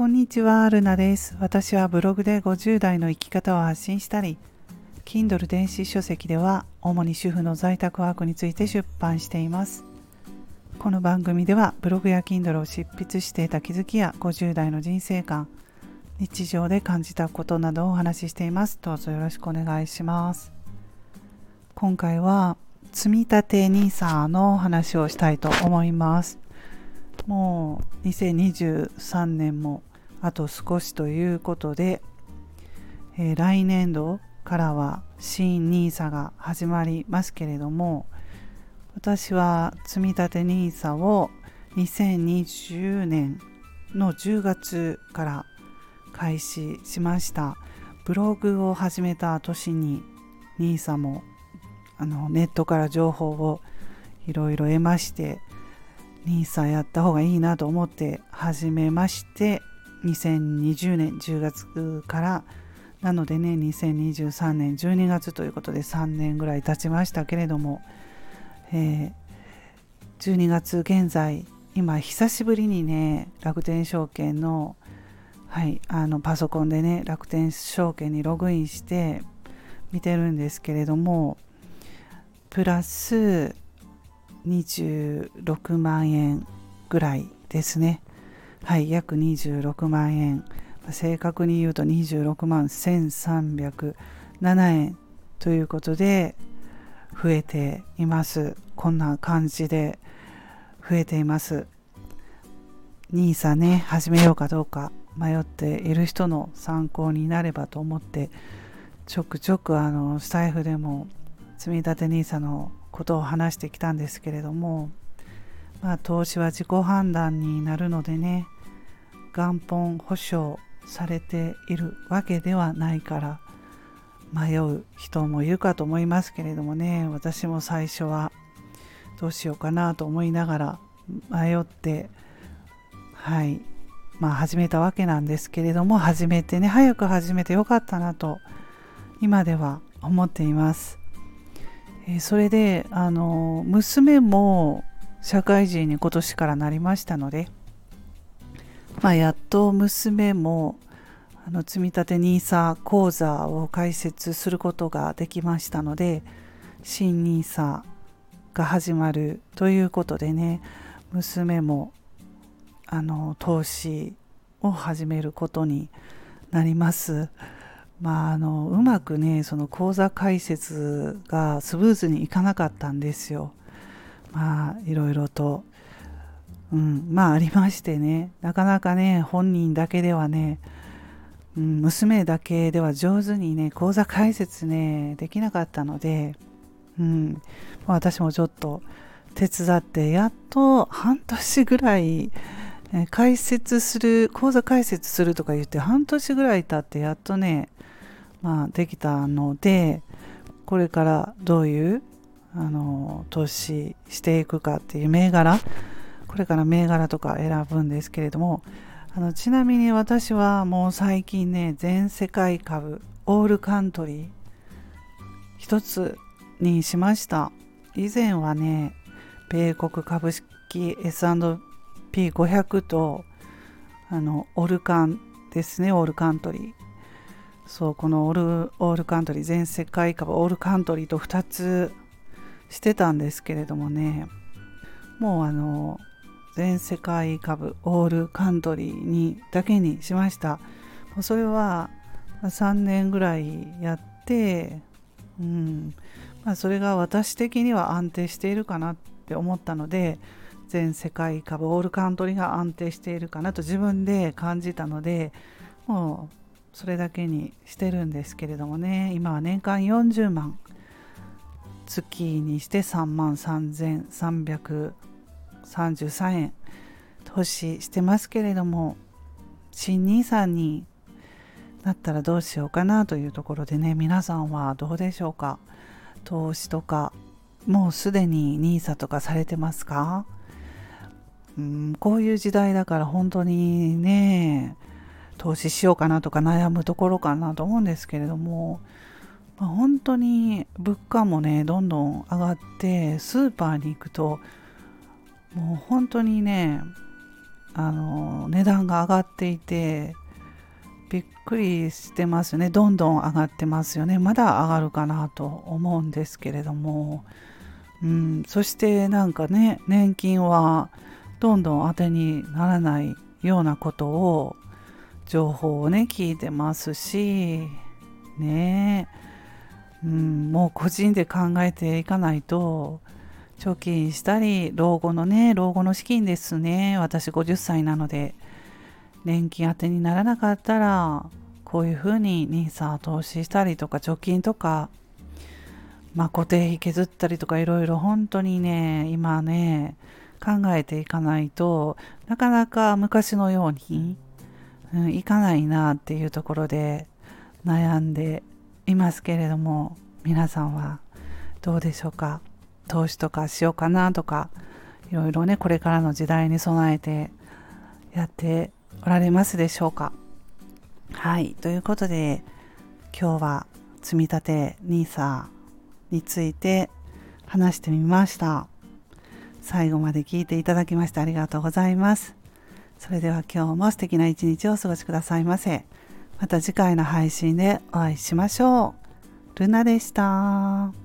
こんにちは、ルナです。私はブログで50代の生き方を発信したり、Kindle 電子書籍では主に主婦の在宅ワークについて出版しています。この番組ではブログや Kindle を執筆していた気づきや50代の人生観、日常で感じたことなどをお話ししています。どうぞよろしくお願いします。今回は積み立て NISA の話をしたいと思います。もう2023年もあと少しということで、えー、来年度からは新 NISA が始まりますけれども私は積立 NISA を2020年の10月から開始しました。ブログを始めた年に NISA もあのネットから情報をいろいろ得まして NISA やった方がいいなと思って始めまして2020年10月からなのでね2023年12月ということで3年ぐらい経ちましたけれども、えー、12月現在今久しぶりにね楽天証券のはいあのパソコンでね楽天証券にログインして見てるんですけれどもプラス26万円ぐらいですね。はい約26万円。正確に言うと26万1307円ということで増えています。こんな感じで増えています。NISA ね始めようかどうか迷っている人の参考になればと思ってちょくちょくあのスタイフでも積立 NISA のことを話してきたんですけれどもまあ投資は自己判断になるのでね元本保証されているわけではないから迷う人もいるかと思いますけれどもね私も最初はどうしようかなと思いながら迷ってはいまあ始めたわけなんですけれども始めてね早く始めてよかったなと今では思っています、え、それであの娘も社会人に今年からなりましたのでまあ、やっと娘もあの積立 NISA 講座を開設することができましたので新 NISA が始まるということでね娘もあの投資を始めることになります。まあ、あのうまくねその講座開設がスムーズにいかなかったんですよ。まあいろいろとうん、まあありましてね。なかなかね本人だけではね、うん、娘だけでは上手にね講座解説ねできなかったので、うん、私もちょっと手伝ってやっと半年ぐらい解説する講座解説するとか言って半年ぐらい経ってやっとね、まあ、できたのでこれからどういうあの投資していくかっていう銘柄これから銘柄とか選ぶんですけれどもあのちなみに私はもう最近ね全世界株オールカントリー一つにしました。以前はね米国株式 S&P500 とあのオルカンですねオールカントリー。そうこのオールオールカントリー全世界株オールカントリーと2つしてたんですけれどもねもうあの全世界株オールカントリーにだけにしました。それは3年ぐらいやって、うんまあ、それが私的には安定しているかなって思ったので全世界株オールカントリーが安定しているかなと自分で感じたのでもうそれだけにしてるんですけれどもね。今は年間40万月にして3万3333円。投資してますけれども新 NISA になったらどうしようかなというところでね皆さんはどうでしょうか？投資とかもうすでに NISA とかされてますか？うんこういう時代だから本当にね投資しようかなとか悩むところかなと思うんですけれども、まあ、本当に物価もねどんどん上がってスーパーに行くともう本当にねあの値段が上がっていてびっくりしてますよね。どんどん上がってますよね。まだ上がるかなと思うんですけれども、うん、そしてなんかね年金はどんどん当てにならないようなことを情報をね聞いてますしね。えうん、もう個人で考えていかないと貯金したり老後のね老後の資金ですね。私50歳なので年金当てにならなかったらこういうふうに NISA 投資したりとか貯金とか、まあ、固定費削ったりとかいろいろ本当にね今ね考えていかないとなかなか昔のように、うん、いかないなっていうところで悩んでいますけれども皆さんはどうでしょうか？投資とかしようかなとかいろいろねこれからの時代に備えてやっておられますでしょうか？はい。ということで今日は積み立て NISA について話してみました。最後まで聞いていただきましてありがとうございます。それでは今日も素敵な一日をお過ごしくださいませ。また次回の配信でお会いしましょう。ルナでした。